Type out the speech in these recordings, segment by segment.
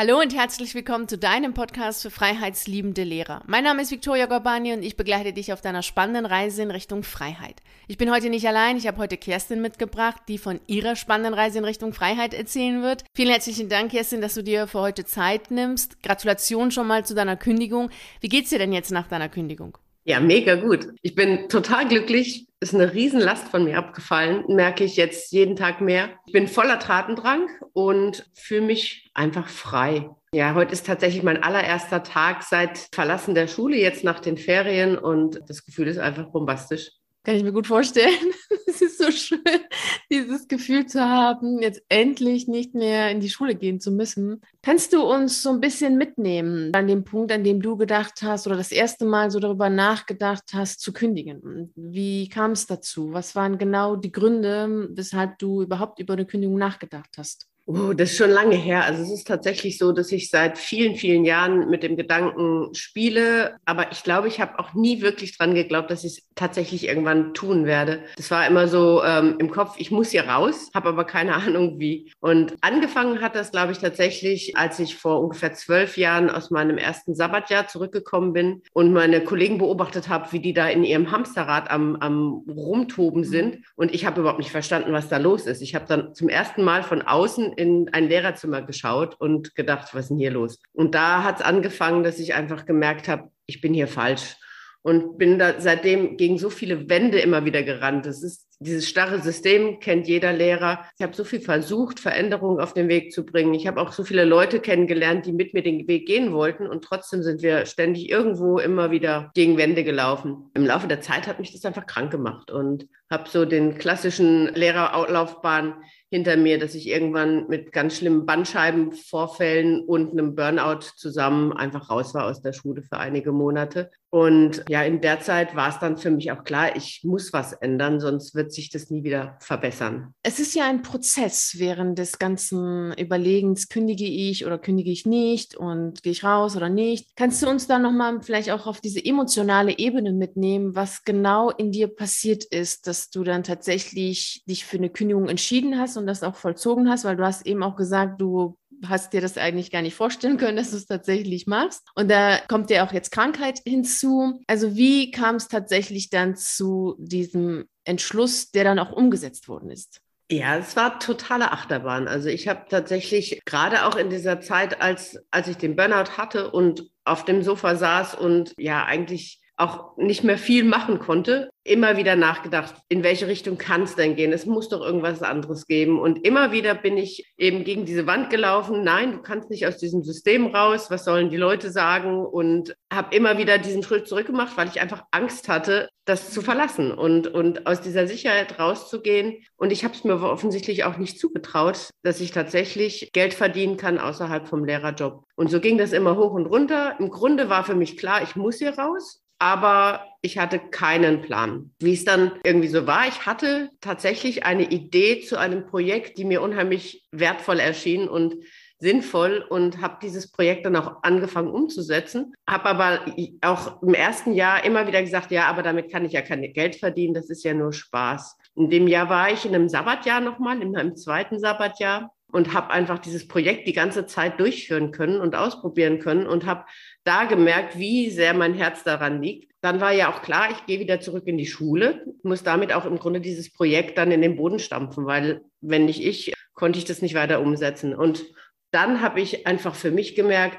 Hallo und herzlich willkommen zu deinem Podcast für freiheitsliebende Lehrer. Mein Name ist Viktoria Gorbani und ich begleite dich auf deiner spannenden Reise in Richtung Freiheit. Ich bin heute nicht allein, ich habe heute Kerstin mitgebracht, die von ihrer spannenden Reise in Richtung Freiheit erzählen wird. Vielen herzlichen Dank, Kerstin, dass du dir für heute Zeit nimmst. Gratulation schon mal zu deiner Kündigung. Wie geht's dir denn jetzt nach deiner Kündigung? Ja, mega gut. Ich bin total glücklich. Ist eine Riesenlast von mir abgefallen, merke ich jetzt jeden Tag mehr. Ich bin voller Tatendrang und fühle mich einfach frei. Ja, heute ist tatsächlich mein allererster Tag seit Verlassen der Schule, jetzt nach den Ferien und das Gefühl ist einfach bombastisch. Kann ich mir gut vorstellen. Es ist so schön, dieses Gefühl zu haben, jetzt endlich nicht mehr in die Schule gehen zu müssen. Kannst du uns so ein bisschen mitnehmen an dem Punkt, an dem du gedacht hast oder das erste Mal so darüber nachgedacht hast, zu kündigen? Wie kam es dazu? Was waren genau die Gründe, weshalb du überhaupt über eine Kündigung nachgedacht hast? Oh, das ist schon lange her. Also es ist tatsächlich so, dass ich seit vielen, vielen Jahren mit dem Gedanken spiele. Aber ich glaube, ich habe auch nie wirklich dran geglaubt, dass ich es tatsächlich irgendwann tun werde. Das war immer so ähm, im Kopf, ich muss hier raus, habe aber keine Ahnung wie. Und angefangen hat das, glaube ich, tatsächlich, als ich vor ungefähr zwölf Jahren aus meinem ersten Sabbatjahr zurückgekommen bin und meine Kollegen beobachtet habe, wie die da in ihrem Hamsterrad am, am Rumtoben sind. Und ich habe überhaupt nicht verstanden, was da los ist. Ich habe dann zum ersten Mal von außen in ein Lehrerzimmer geschaut und gedacht, was ist denn hier los? Und da hat es angefangen, dass ich einfach gemerkt habe, ich bin hier falsch. Und bin da seitdem gegen so viele Wände immer wieder gerannt. Das ist dieses starre System, kennt jeder Lehrer. Ich habe so viel versucht, Veränderungen auf den Weg zu bringen. Ich habe auch so viele Leute kennengelernt, die mit mir den Weg gehen wollten. Und trotzdem sind wir ständig irgendwo immer wieder gegen Wände gelaufen. Im Laufe der Zeit hat mich das einfach krank gemacht und habe so den klassischen Lehrerlaufbahn hinter mir, dass ich irgendwann mit ganz schlimmen Bandscheibenvorfällen und einem Burnout zusammen einfach raus war aus der Schule für einige Monate. Und ja, in der Zeit war es dann für mich auch klar, ich muss was ändern, sonst wird sich das nie wieder verbessern. Es ist ja ein Prozess während des ganzen Überlegens, kündige ich oder kündige ich nicht und gehe ich raus oder nicht. Kannst du uns da nochmal vielleicht auch auf diese emotionale Ebene mitnehmen, was genau in dir passiert ist, dass du dann tatsächlich dich für eine Kündigung entschieden hast und das auch vollzogen hast, weil du hast eben auch gesagt, du hast dir das eigentlich gar nicht vorstellen können, dass du es tatsächlich machst. Und da kommt ja auch jetzt Krankheit hinzu. Also wie kam es tatsächlich dann zu diesem Entschluss, der dann auch umgesetzt worden ist? Ja, es war totale Achterbahn. Also ich habe tatsächlich gerade auch in dieser Zeit, als, als ich den Burnout hatte und auf dem Sofa saß und ja eigentlich auch nicht mehr viel machen konnte, immer wieder nachgedacht, in welche Richtung kann es denn gehen? Es muss doch irgendwas anderes geben. Und immer wieder bin ich eben gegen diese Wand gelaufen. Nein, du kannst nicht aus diesem System raus. Was sollen die Leute sagen? Und habe immer wieder diesen Schritt zurückgemacht, weil ich einfach Angst hatte, das zu verlassen und, und aus dieser Sicherheit rauszugehen. Und ich habe es mir offensichtlich auch nicht zugetraut, dass ich tatsächlich Geld verdienen kann außerhalb vom Lehrerjob. Und so ging das immer hoch und runter. Im Grunde war für mich klar, ich muss hier raus aber ich hatte keinen Plan. Wie es dann irgendwie so war, ich hatte tatsächlich eine Idee zu einem Projekt, die mir unheimlich wertvoll erschien und sinnvoll und habe dieses Projekt dann auch angefangen umzusetzen. Habe aber auch im ersten Jahr immer wieder gesagt, ja, aber damit kann ich ja kein Geld verdienen, das ist ja nur Spaß. In dem Jahr war ich in einem Sabbatjahr nochmal, in meinem zweiten Sabbatjahr und habe einfach dieses Projekt die ganze Zeit durchführen können und ausprobieren können und habe da gemerkt, wie sehr mein Herz daran liegt. Dann war ja auch klar, ich gehe wieder zurück in die Schule, muss damit auch im Grunde dieses Projekt dann in den Boden stampfen, weil wenn nicht ich, konnte ich das nicht weiter umsetzen. Und dann habe ich einfach für mich gemerkt,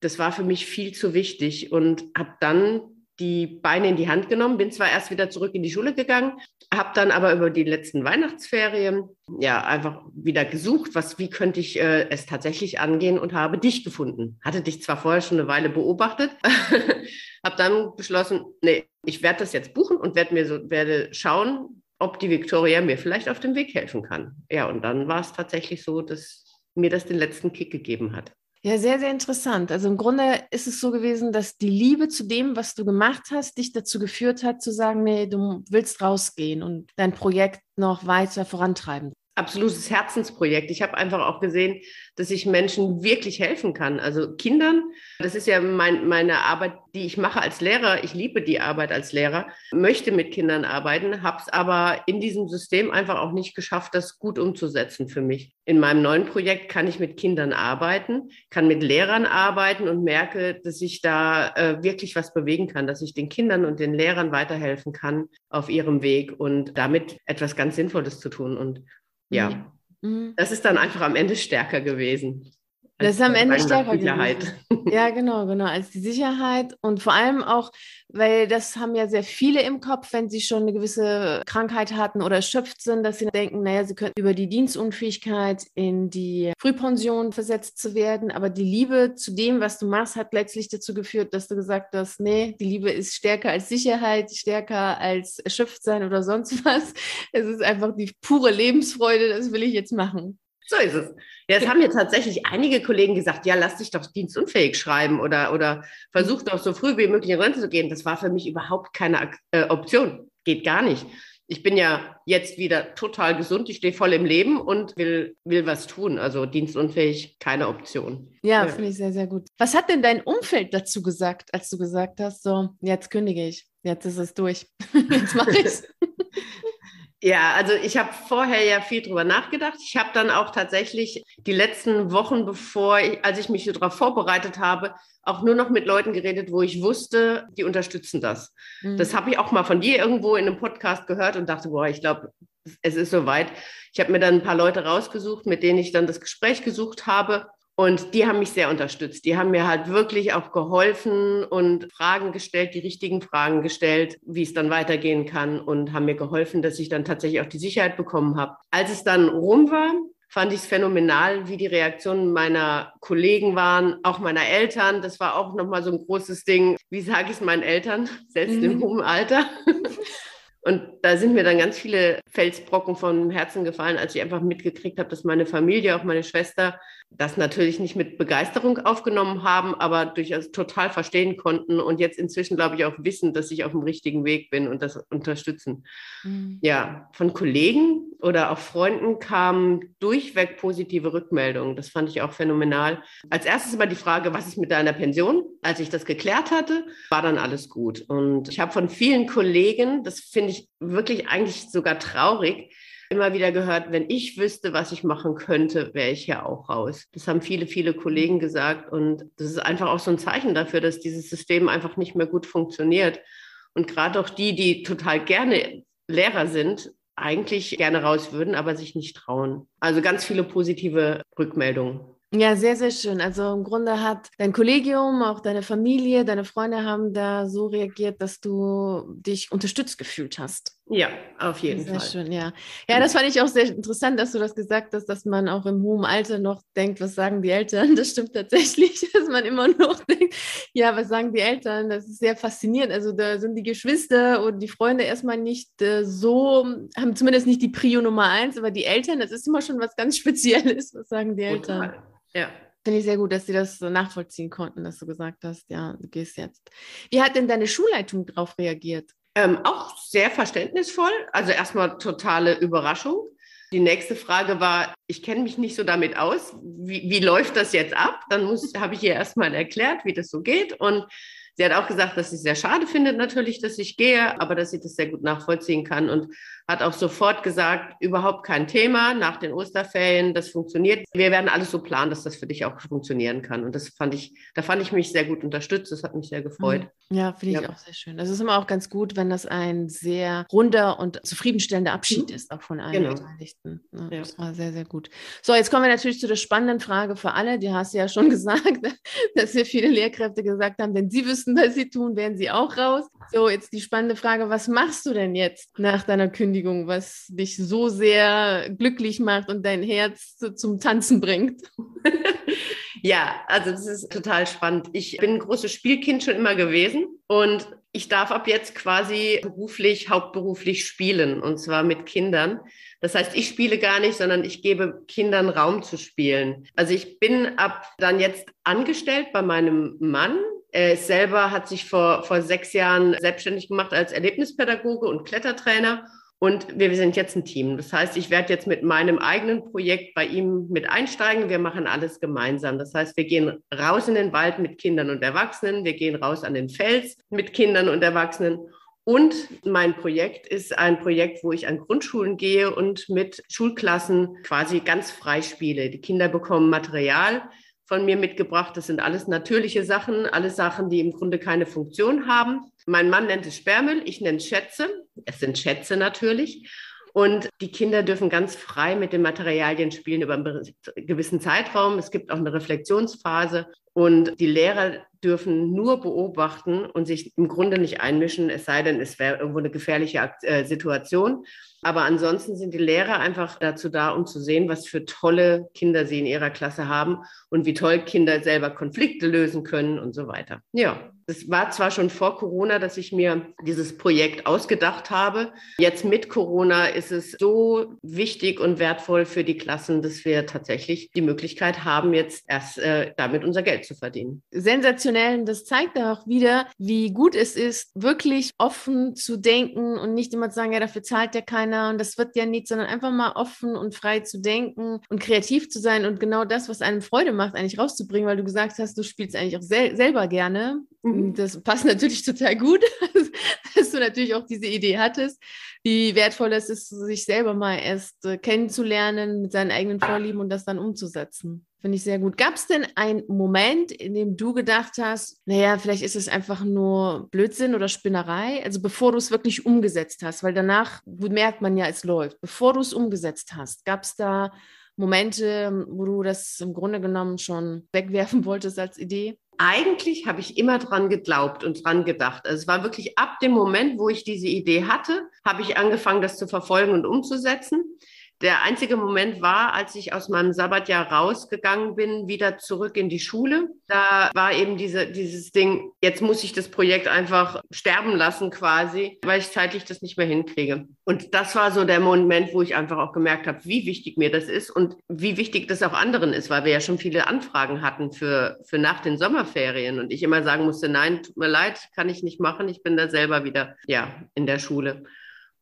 das war für mich viel zu wichtig und habe dann die Beine in die Hand genommen, bin zwar erst wieder zurück in die Schule gegangen, habe dann aber über die letzten Weihnachtsferien ja einfach wieder gesucht, was, wie könnte ich äh, es tatsächlich angehen und habe dich gefunden. Hatte dich zwar vorher schon eine Weile beobachtet, habe dann beschlossen, nee, ich werde das jetzt buchen und werde mir so, werde schauen, ob die Victoria mir vielleicht auf dem Weg helfen kann. Ja, und dann war es tatsächlich so, dass mir das den letzten Kick gegeben hat. Ja, sehr, sehr interessant. Also im Grunde ist es so gewesen, dass die Liebe zu dem, was du gemacht hast, dich dazu geführt hat, zu sagen, nee, du willst rausgehen und dein Projekt noch weiter vorantreiben. Absolutes Herzensprojekt. Ich habe einfach auch gesehen, dass ich Menschen wirklich helfen kann. Also Kindern, das ist ja mein, meine Arbeit, die ich mache als Lehrer. Ich liebe die Arbeit als Lehrer, möchte mit Kindern arbeiten, habe es aber in diesem System einfach auch nicht geschafft, das gut umzusetzen für mich. In meinem neuen Projekt kann ich mit Kindern arbeiten, kann mit Lehrern arbeiten und merke, dass ich da äh, wirklich was bewegen kann, dass ich den Kindern und den Lehrern weiterhelfen kann auf ihrem Weg und damit etwas ganz Sinnvolles zu tun. Und ja, mhm. das ist dann einfach am Ende stärker gewesen. Das ist am Ende stärker Sicherheit. Gewesen. Ja, genau, genau, als die Sicherheit und vor allem auch, weil das haben ja sehr viele im Kopf, wenn sie schon eine gewisse Krankheit hatten oder erschöpft sind, dass sie denken, naja, sie könnten über die Dienstunfähigkeit in die Frühpension versetzt zu werden, aber die Liebe zu dem, was du machst, hat letztlich dazu geführt, dass du gesagt hast, nee, die Liebe ist stärker als Sicherheit, stärker als erschöpft sein oder sonst was. Es ist einfach die pure Lebensfreude, das will ich jetzt machen. So ist es. Es haben mir tatsächlich einige Kollegen gesagt, ja, lass dich doch dienstunfähig schreiben oder, oder versuch doch so früh wie möglich in Rente zu gehen. Das war für mich überhaupt keine äh, Option. Geht gar nicht. Ich bin ja jetzt wieder total gesund, ich stehe voll im Leben und will, will was tun. Also dienstunfähig, keine Option. Ja, ja. finde ich sehr, sehr gut. Was hat denn dein Umfeld dazu gesagt, als du gesagt hast, so, jetzt kündige ich, jetzt ist es durch, jetzt mache ich es? Ja, also ich habe vorher ja viel drüber nachgedacht. Ich habe dann auch tatsächlich die letzten Wochen, bevor ich, als ich mich darauf vorbereitet habe, auch nur noch mit Leuten geredet, wo ich wusste, die unterstützen das. Mhm. Das habe ich auch mal von dir irgendwo in einem Podcast gehört und dachte, boah, ich glaube, es ist soweit. Ich habe mir dann ein paar Leute rausgesucht, mit denen ich dann das Gespräch gesucht habe und die haben mich sehr unterstützt. Die haben mir halt wirklich auch geholfen und Fragen gestellt, die richtigen Fragen gestellt, wie es dann weitergehen kann und haben mir geholfen, dass ich dann tatsächlich auch die Sicherheit bekommen habe. Als es dann rum war, fand ich es phänomenal, wie die Reaktionen meiner Kollegen waren, auch meiner Eltern. Das war auch nochmal so ein großes Ding. Wie sage ich es meinen Eltern, selbst mhm. im hohen Alter? Und da sind mir dann ganz viele Felsbrocken vom Herzen gefallen, als ich einfach mitgekriegt habe, dass meine Familie, auch meine Schwester, das natürlich nicht mit Begeisterung aufgenommen haben, aber durchaus total verstehen konnten und jetzt inzwischen, glaube ich, auch wissen, dass ich auf dem richtigen Weg bin und das unterstützen. Mhm. Ja, von Kollegen oder auch Freunden kamen durchweg positive Rückmeldungen. Das fand ich auch phänomenal. Als erstes immer die Frage, was ist mit deiner Pension? Als ich das geklärt hatte, war dann alles gut. Und ich habe von vielen Kollegen, das finde ich wirklich eigentlich sogar traurig, immer wieder gehört, wenn ich wüsste, was ich machen könnte, wäre ich ja auch raus. Das haben viele, viele Kollegen gesagt. Und das ist einfach auch so ein Zeichen dafür, dass dieses System einfach nicht mehr gut funktioniert. Und gerade auch die, die total gerne Lehrer sind, eigentlich gerne raus würden, aber sich nicht trauen. Also ganz viele positive Rückmeldungen. Ja, sehr, sehr schön. Also im Grunde hat dein Kollegium, auch deine Familie, deine Freunde haben da so reagiert, dass du dich unterstützt gefühlt hast. Ja, auf jeden sehr Fall. Schön, ja. Ja, das fand ich auch sehr interessant, dass du das gesagt hast, dass man auch im hohen Alter noch denkt, was sagen die Eltern? Das stimmt tatsächlich, dass man immer noch denkt, ja, was sagen die Eltern? Das ist sehr faszinierend. Also da sind die Geschwister und die Freunde erstmal nicht äh, so, haben zumindest nicht die Prio Nummer eins, aber die Eltern, das ist immer schon was ganz Spezielles. Was sagen die Eltern? Total. Ja. Finde ich sehr gut, dass sie das so nachvollziehen konnten, dass du gesagt hast, ja, du gehst jetzt. Wie hat denn deine Schulleitung darauf reagiert? Ähm, auch sehr verständnisvoll. Also erstmal totale Überraschung. Die nächste Frage war, ich kenne mich nicht so damit aus. Wie, wie läuft das jetzt ab? Dann habe ich ihr erstmal erklärt, wie das so geht. Und Sie hat auch gesagt, dass sie es sehr schade findet natürlich, dass ich gehe, aber dass sie das sehr gut nachvollziehen kann und hat auch sofort gesagt, überhaupt kein Thema nach den Osterferien, das funktioniert. Wir werden alles so planen, dass das für dich auch funktionieren kann. Und das fand ich, da fand ich mich sehr gut unterstützt. Das hat mich sehr gefreut. Mhm. Ja, finde ich ja. auch sehr schön. Das ist immer auch ganz gut, wenn das ein sehr runder und zufriedenstellender Abschied mhm. ist, auch von allen genau. Beteiligten. Ja, ja. Das war sehr, sehr gut. So, jetzt kommen wir natürlich zu der spannenden Frage für alle. Die hast du ja schon gesagt, dass wir viele Lehrkräfte gesagt haben, wenn sie wüssten, was sie tun, wären sie auch raus. So, jetzt die spannende Frage, was machst du denn jetzt nach deiner Kündigung, was dich so sehr glücklich macht und dein Herz zum Tanzen bringt? ja, also das ist total spannend. Ich bin ein großes Spielkind schon immer gewesen und ich darf ab jetzt quasi beruflich, hauptberuflich spielen und zwar mit Kindern. Das heißt, ich spiele gar nicht, sondern ich gebe Kindern Raum zu spielen. Also ich bin ab dann jetzt angestellt bei meinem Mann er selber hat sich vor, vor sechs Jahren selbstständig gemacht als Erlebnispädagoge und Klettertrainer Und wir sind jetzt ein Team. Das heißt, ich werde jetzt mit meinem eigenen Projekt bei ihm mit einsteigen. Wir machen alles gemeinsam. Das heißt, wir gehen raus in den Wald mit Kindern und Erwachsenen. Wir gehen raus an den Fels mit Kindern und Erwachsenen. Und mein Projekt ist ein Projekt, wo ich an Grundschulen gehe und mit Schulklassen quasi ganz frei spiele. Die Kinder bekommen Material von mir mitgebracht. Das sind alles natürliche Sachen, alles Sachen, die im Grunde keine Funktion haben. Mein Mann nennt es Sperrmüll, ich nenne es Schätze. Es sind Schätze natürlich. Und die Kinder dürfen ganz frei mit den Materialien spielen über einen gewissen Zeitraum. Es gibt auch eine Reflexionsphase. Und die Lehrer dürfen nur beobachten und sich im Grunde nicht einmischen, es sei denn, es wäre irgendwo eine gefährliche äh, Situation. Aber ansonsten sind die Lehrer einfach dazu da, um zu sehen, was für tolle Kinder sie in ihrer Klasse haben und wie toll Kinder selber Konflikte lösen können und so weiter. Ja, es war zwar schon vor Corona, dass ich mir dieses Projekt ausgedacht habe. Jetzt mit Corona ist es so wichtig und wertvoll für die Klassen, dass wir tatsächlich die Möglichkeit haben, jetzt erst äh, damit unser Geld zu verdienen. Sensationell. Und das zeigt auch wieder, wie gut es ist, wirklich offen zu denken und nicht immer zu sagen, ja, dafür zahlt ja keiner und das wird ja nicht, sondern einfach mal offen und frei zu denken und kreativ zu sein und genau das, was einem Freude macht, eigentlich rauszubringen, weil du gesagt hast, du spielst eigentlich auch sel selber gerne. Mhm. Das passt natürlich total gut, dass du natürlich auch diese Idee hattest, wie wertvoll es ist, sich selber mal erst äh, kennenzulernen mit seinen eigenen Vorlieben und das dann umzusetzen. Finde ich sehr gut. Gab es denn einen Moment, in dem du gedacht hast, naja, vielleicht ist es einfach nur Blödsinn oder Spinnerei? Also bevor du es wirklich umgesetzt hast, weil danach merkt man ja, es läuft. Bevor du es umgesetzt hast, gab es da Momente, wo du das im Grunde genommen schon wegwerfen wolltest als Idee? Eigentlich habe ich immer dran geglaubt und dran gedacht. Also es war wirklich ab dem Moment, wo ich diese Idee hatte, habe ich angefangen, das zu verfolgen und umzusetzen. Der einzige Moment war, als ich aus meinem Sabbatjahr rausgegangen bin, wieder zurück in die Schule. Da war eben diese, dieses Ding, jetzt muss ich das Projekt einfach sterben lassen quasi, weil ich zeitlich das nicht mehr hinkriege. Und das war so der Moment, wo ich einfach auch gemerkt habe, wie wichtig mir das ist und wie wichtig das auch anderen ist, weil wir ja schon viele Anfragen hatten für, für nach den Sommerferien und ich immer sagen musste, nein, tut mir leid, kann ich nicht machen, ich bin da selber wieder, ja, in der Schule.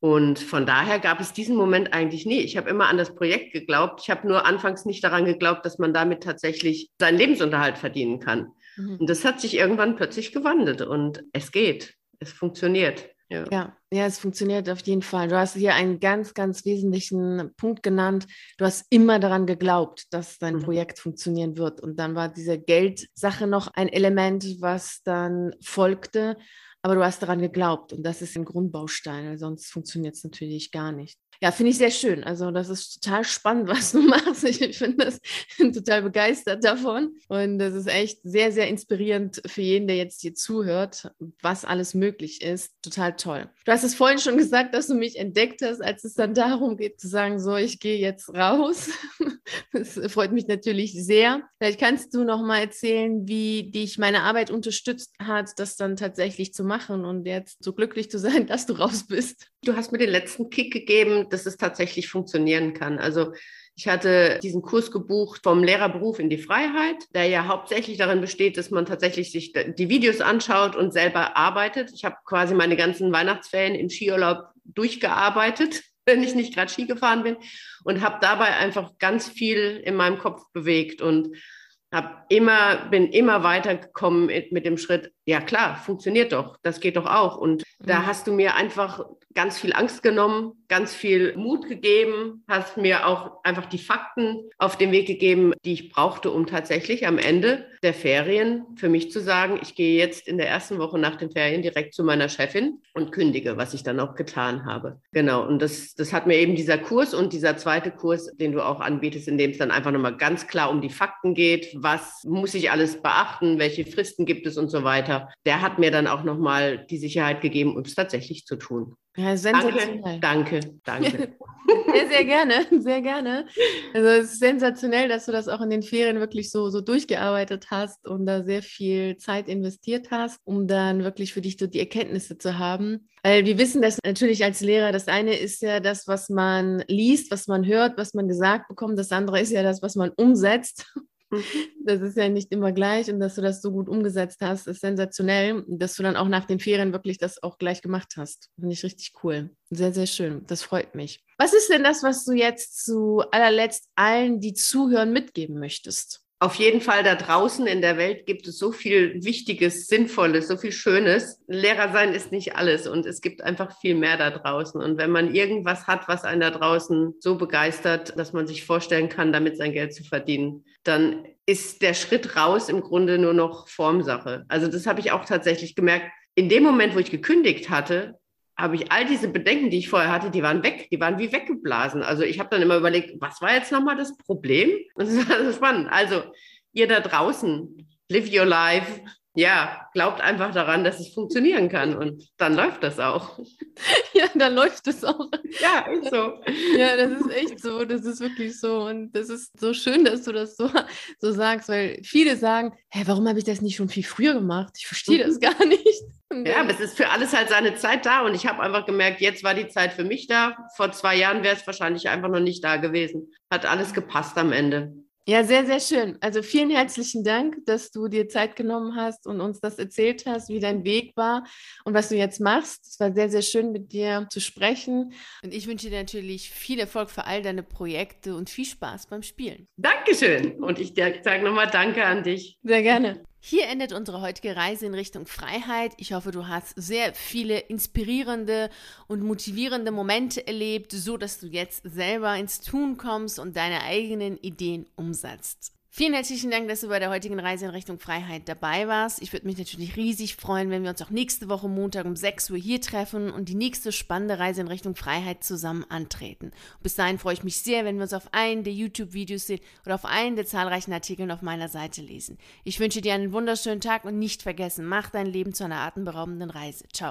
Und von daher gab es diesen Moment eigentlich nie. Ich habe immer an das Projekt geglaubt. Ich habe nur anfangs nicht daran geglaubt, dass man damit tatsächlich seinen Lebensunterhalt verdienen kann. Mhm. Und das hat sich irgendwann plötzlich gewandelt und es geht. Es funktioniert. Ja. ja. ja, es funktioniert auf jeden Fall. Du hast hier einen ganz, ganz wesentlichen Punkt genannt. Du hast immer daran geglaubt, dass dein mhm. Projekt funktionieren wird. Und dann war diese Geldsache noch ein Element, was dann folgte aber du hast daran geglaubt und das ist ein Grundbaustein, sonst funktioniert es natürlich gar nicht. Ja, finde ich sehr schön. Also das ist total spannend, was du machst. Ich finde das total begeistert davon und das ist echt sehr, sehr inspirierend für jeden, der jetzt hier zuhört, was alles möglich ist. Total toll. Du hast es vorhin schon gesagt, dass du mich entdeckt hast, als es dann darum geht zu sagen, so, ich gehe jetzt raus. Das freut mich natürlich sehr. Vielleicht kannst du noch mal erzählen, wie dich meine Arbeit unterstützt hat, das dann tatsächlich zu machen und jetzt so glücklich zu sein, dass du raus bist. Du hast mir den letzten Kick gegeben, dass es tatsächlich funktionieren kann. Also ich hatte diesen Kurs gebucht vom Lehrerberuf in die Freiheit, der ja hauptsächlich darin besteht, dass man tatsächlich sich die Videos anschaut und selber arbeitet. Ich habe quasi meine ganzen Weihnachtsferien im Skiurlaub durchgearbeitet, wenn ich nicht gerade Ski gefahren bin und habe dabei einfach ganz viel in meinem Kopf bewegt und hab immer, bin immer weitergekommen mit, dem Schritt, ja klar, funktioniert doch, das geht doch auch. Und da mhm. hast du mir einfach ganz viel Angst genommen, ganz viel Mut gegeben, hast mir auch einfach die Fakten auf den Weg gegeben, die ich brauchte, um tatsächlich am Ende der Ferien für mich zu sagen, ich gehe jetzt in der ersten Woche nach den Ferien direkt zu meiner Chefin und kündige, was ich dann auch getan habe. Genau. Und das, das hat mir eben dieser Kurs und dieser zweite Kurs, den du auch anbietest, in dem es dann einfach nochmal ganz klar um die Fakten geht, was muss ich alles beachten, welche Fristen gibt es und so weiter. Der hat mir dann auch nochmal die Sicherheit gegeben, um es tatsächlich zu tun. Ja, sensationell. Danke, danke, danke. sehr, sehr gerne, sehr gerne. Also es ist sensationell, dass du das auch in den Ferien wirklich so, so durchgearbeitet hast und da sehr viel Zeit investiert hast, um dann wirklich für dich so die Erkenntnisse zu haben. Weil wir wissen das natürlich als Lehrer. Das eine ist ja das, was man liest, was man hört, was man gesagt bekommt. Das andere ist ja das, was man umsetzt. Mhm. Das ist ja nicht immer gleich und dass du das so gut umgesetzt hast, ist sensationell. Dass du dann auch nach den Ferien wirklich das auch gleich gemacht hast. Finde ich richtig cool. Sehr, sehr schön. Das freut mich. Was ist denn das, was du jetzt zu allerletzt allen, die zuhören, mitgeben möchtest? Auf jeden Fall da draußen in der Welt gibt es so viel Wichtiges, Sinnvolles, so viel Schönes. Lehrer sein ist nicht alles und es gibt einfach viel mehr da draußen. Und wenn man irgendwas hat, was einen da draußen so begeistert, dass man sich vorstellen kann, damit sein Geld zu verdienen, dann ist der Schritt raus im Grunde nur noch Formsache. Also das habe ich auch tatsächlich gemerkt. In dem Moment, wo ich gekündigt hatte, habe ich all diese Bedenken, die ich vorher hatte, die waren weg, die waren wie weggeblasen. Also ich habe dann immer überlegt, was war jetzt nochmal das Problem? Und das war spannend. Also ihr da draußen, live your life. Ja, glaubt einfach daran, dass es funktionieren kann und dann läuft das auch. Ja, dann läuft es auch. Ja, ist so. Ja, das ist echt so. Das ist wirklich so. Und das ist so schön, dass du das so, so sagst, weil viele sagen, hä, warum habe ich das nicht schon viel früher gemacht? Ich verstehe das gar nicht. Ja, aber es ist für alles halt seine Zeit da und ich habe einfach gemerkt, jetzt war die Zeit für mich da. Vor zwei Jahren wäre es wahrscheinlich einfach noch nicht da gewesen. Hat alles gepasst am Ende. Ja, sehr, sehr schön. Also vielen herzlichen Dank, dass du dir Zeit genommen hast und uns das erzählt hast, wie dein Weg war und was du jetzt machst. Es war sehr, sehr schön, mit dir zu sprechen. Und ich wünsche dir natürlich viel Erfolg für all deine Projekte und viel Spaß beim Spielen. Dankeschön. Und ich sage nochmal Danke an dich. Sehr gerne. Hier endet unsere heutige Reise in Richtung Freiheit. Ich hoffe, du hast sehr viele inspirierende und motivierende Momente erlebt, so dass du jetzt selber ins Tun kommst und deine eigenen Ideen umsetzt. Vielen herzlichen Dank, dass du bei der heutigen Reise in Richtung Freiheit dabei warst. Ich würde mich natürlich riesig freuen, wenn wir uns auch nächste Woche Montag um 6 Uhr hier treffen und die nächste spannende Reise in Richtung Freiheit zusammen antreten. Bis dahin freue ich mich sehr, wenn wir uns auf einen der YouTube-Videos sehen oder auf einen der zahlreichen Artikel auf meiner Seite lesen. Ich wünsche dir einen wunderschönen Tag und nicht vergessen, mach dein Leben zu einer atemberaubenden Reise. Ciao.